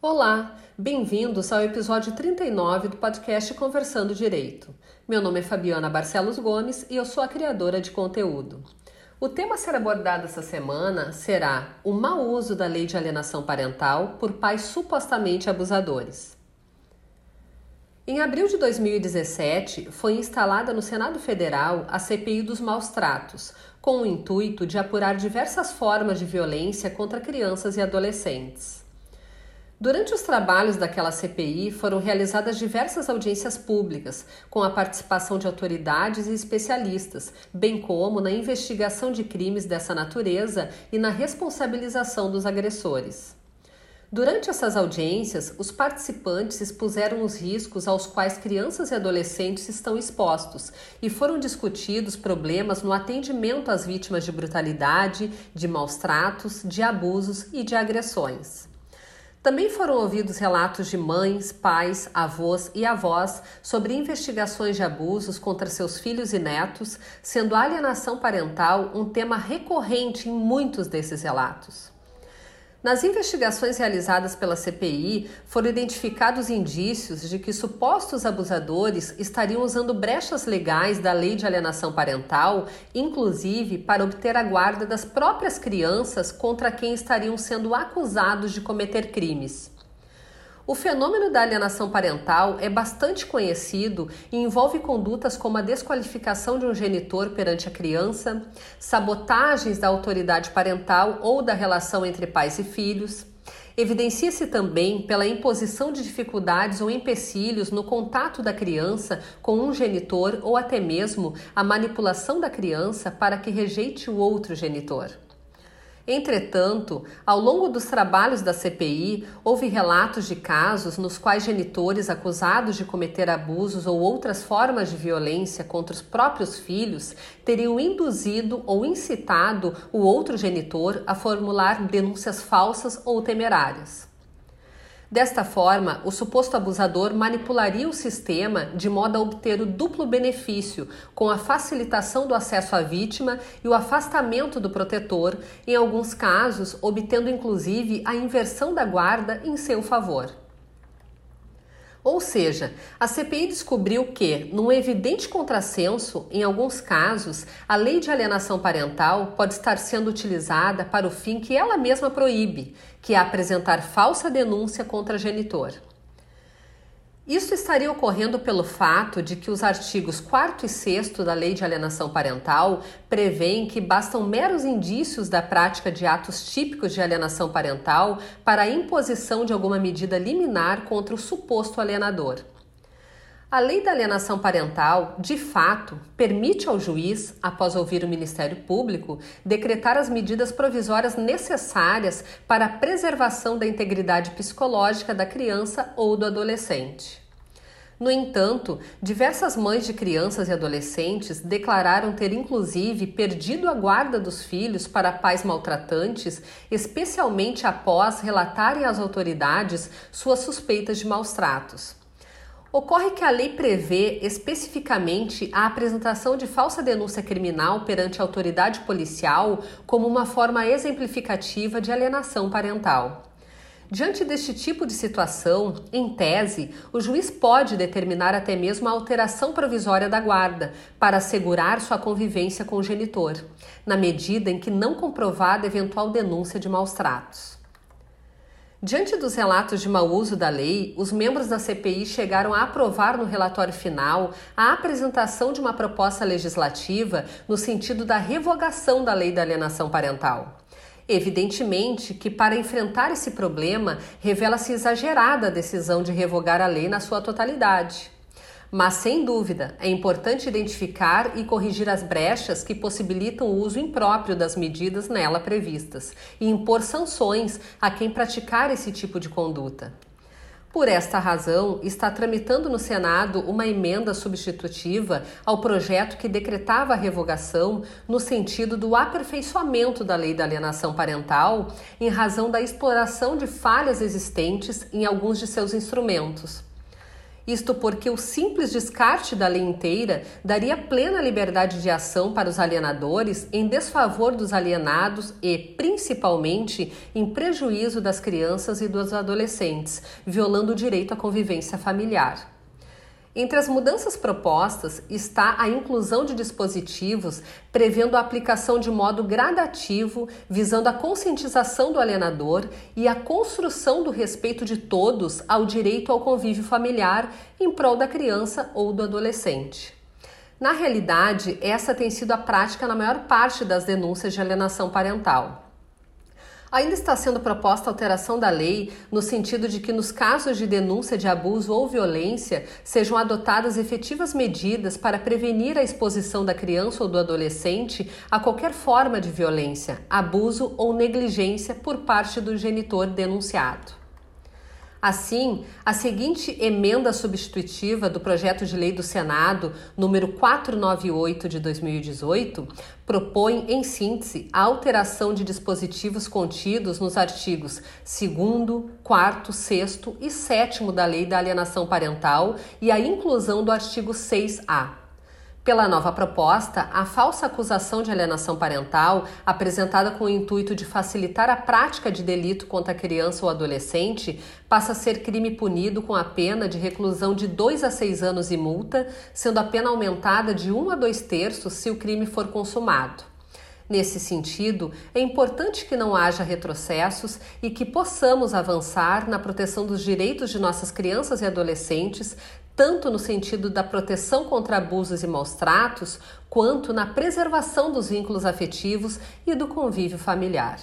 Olá, bem-vindos ao episódio 39 do podcast Conversando Direito. Meu nome é Fabiana Barcelos Gomes e eu sou a criadora de conteúdo. O tema a ser abordado essa semana será o mau uso da lei de alienação parental por pais supostamente abusadores. Em abril de 2017, foi instalada no Senado Federal a CPI dos maus tratos, com o intuito de apurar diversas formas de violência contra crianças e adolescentes. Durante os trabalhos daquela CPI foram realizadas diversas audiências públicas, com a participação de autoridades e especialistas, bem como na investigação de crimes dessa natureza e na responsabilização dos agressores. Durante essas audiências, os participantes expuseram os riscos aos quais crianças e adolescentes estão expostos e foram discutidos problemas no atendimento às vítimas de brutalidade, de maus tratos, de abusos e de agressões. Também foram ouvidos relatos de mães, pais, avós e avós sobre investigações de abusos contra seus filhos e netos, sendo a alienação parental um tema recorrente em muitos desses relatos. Nas investigações realizadas pela CPI, foram identificados indícios de que supostos abusadores estariam usando brechas legais da lei de alienação parental, inclusive para obter a guarda das próprias crianças contra quem estariam sendo acusados de cometer crimes. O fenômeno da alienação parental é bastante conhecido e envolve condutas como a desqualificação de um genitor perante a criança, sabotagens da autoridade parental ou da relação entre pais e filhos. Evidencia-se também pela imposição de dificuldades ou empecilhos no contato da criança com um genitor ou até mesmo a manipulação da criança para que rejeite o outro genitor. Entretanto, ao longo dos trabalhos da CPI, houve relatos de casos nos quais genitores acusados de cometer abusos ou outras formas de violência contra os próprios filhos teriam induzido ou incitado o outro genitor a formular denúncias falsas ou temerárias. Desta forma, o suposto abusador manipularia o sistema de modo a obter o duplo benefício, com a facilitação do acesso à vítima e o afastamento do protetor, em alguns casos, obtendo inclusive a inversão da guarda em seu favor. Ou seja, a CPI descobriu que, num evidente contrassenso, em alguns casos, a lei de alienação parental pode estar sendo utilizada para o fim que ela mesma proíbe, que é apresentar falsa denúncia contra genitor. Isso estaria ocorrendo pelo fato de que os artigos 4 e 6 da Lei de Alienação Parental prevêem que bastam meros indícios da prática de atos típicos de alienação parental para a imposição de alguma medida liminar contra o suposto alienador. A lei da alienação parental, de fato, permite ao juiz, após ouvir o Ministério Público, decretar as medidas provisórias necessárias para a preservação da integridade psicológica da criança ou do adolescente. No entanto, diversas mães de crianças e adolescentes declararam ter inclusive perdido a guarda dos filhos para pais maltratantes, especialmente após relatarem às autoridades suas suspeitas de maus tratos. Ocorre que a lei prevê especificamente a apresentação de falsa denúncia criminal perante a autoridade policial como uma forma exemplificativa de alienação parental. Diante deste tipo de situação, em tese, o juiz pode determinar até mesmo a alteração provisória da guarda para assegurar sua convivência com o genitor, na medida em que não comprovada eventual denúncia de maus tratos. Diante dos relatos de mau uso da lei, os membros da CPI chegaram a aprovar no relatório final a apresentação de uma proposta legislativa no sentido da revogação da lei da alienação parental. Evidentemente que, para enfrentar esse problema, revela-se exagerada a decisão de revogar a lei na sua totalidade. Mas, sem dúvida, é importante identificar e corrigir as brechas que possibilitam o uso impróprio das medidas nela previstas e impor sanções a quem praticar esse tipo de conduta. Por esta razão, está tramitando no Senado uma emenda substitutiva ao projeto que decretava a revogação no sentido do aperfeiçoamento da lei da alienação parental em razão da exploração de falhas existentes em alguns de seus instrumentos. Isto porque o simples descarte da lei inteira daria plena liberdade de ação para os alienadores em desfavor dos alienados e, principalmente, em prejuízo das crianças e dos adolescentes, violando o direito à convivência familiar. Entre as mudanças propostas está a inclusão de dispositivos prevendo a aplicação de modo gradativo, visando a conscientização do alienador e a construção do respeito de todos ao direito ao convívio familiar em prol da criança ou do adolescente. Na realidade, essa tem sido a prática na maior parte das denúncias de alienação parental. Ainda está sendo proposta alteração da lei no sentido de que, nos casos de denúncia de abuso ou violência, sejam adotadas efetivas medidas para prevenir a exposição da criança ou do adolescente a qualquer forma de violência, abuso ou negligência por parte do genitor denunciado. Assim, a seguinte emenda substitutiva do projeto de lei do Senado, número 498 de 2018, propõe, em síntese, a alteração de dispositivos contidos nos artigos 2, 4, 6 e 7 da Lei da Alienação Parental e a inclusão do artigo 6A. Pela nova proposta, a falsa acusação de alienação parental, apresentada com o intuito de facilitar a prática de delito contra a criança ou adolescente, passa a ser crime punido com a pena de reclusão de 2 a 6 anos e multa, sendo a pena aumentada de 1 a 2 terços se o crime for consumado. Nesse sentido, é importante que não haja retrocessos e que possamos avançar na proteção dos direitos de nossas crianças e adolescentes, tanto no sentido da proteção contra abusos e maus tratos, quanto na preservação dos vínculos afetivos e do convívio familiar.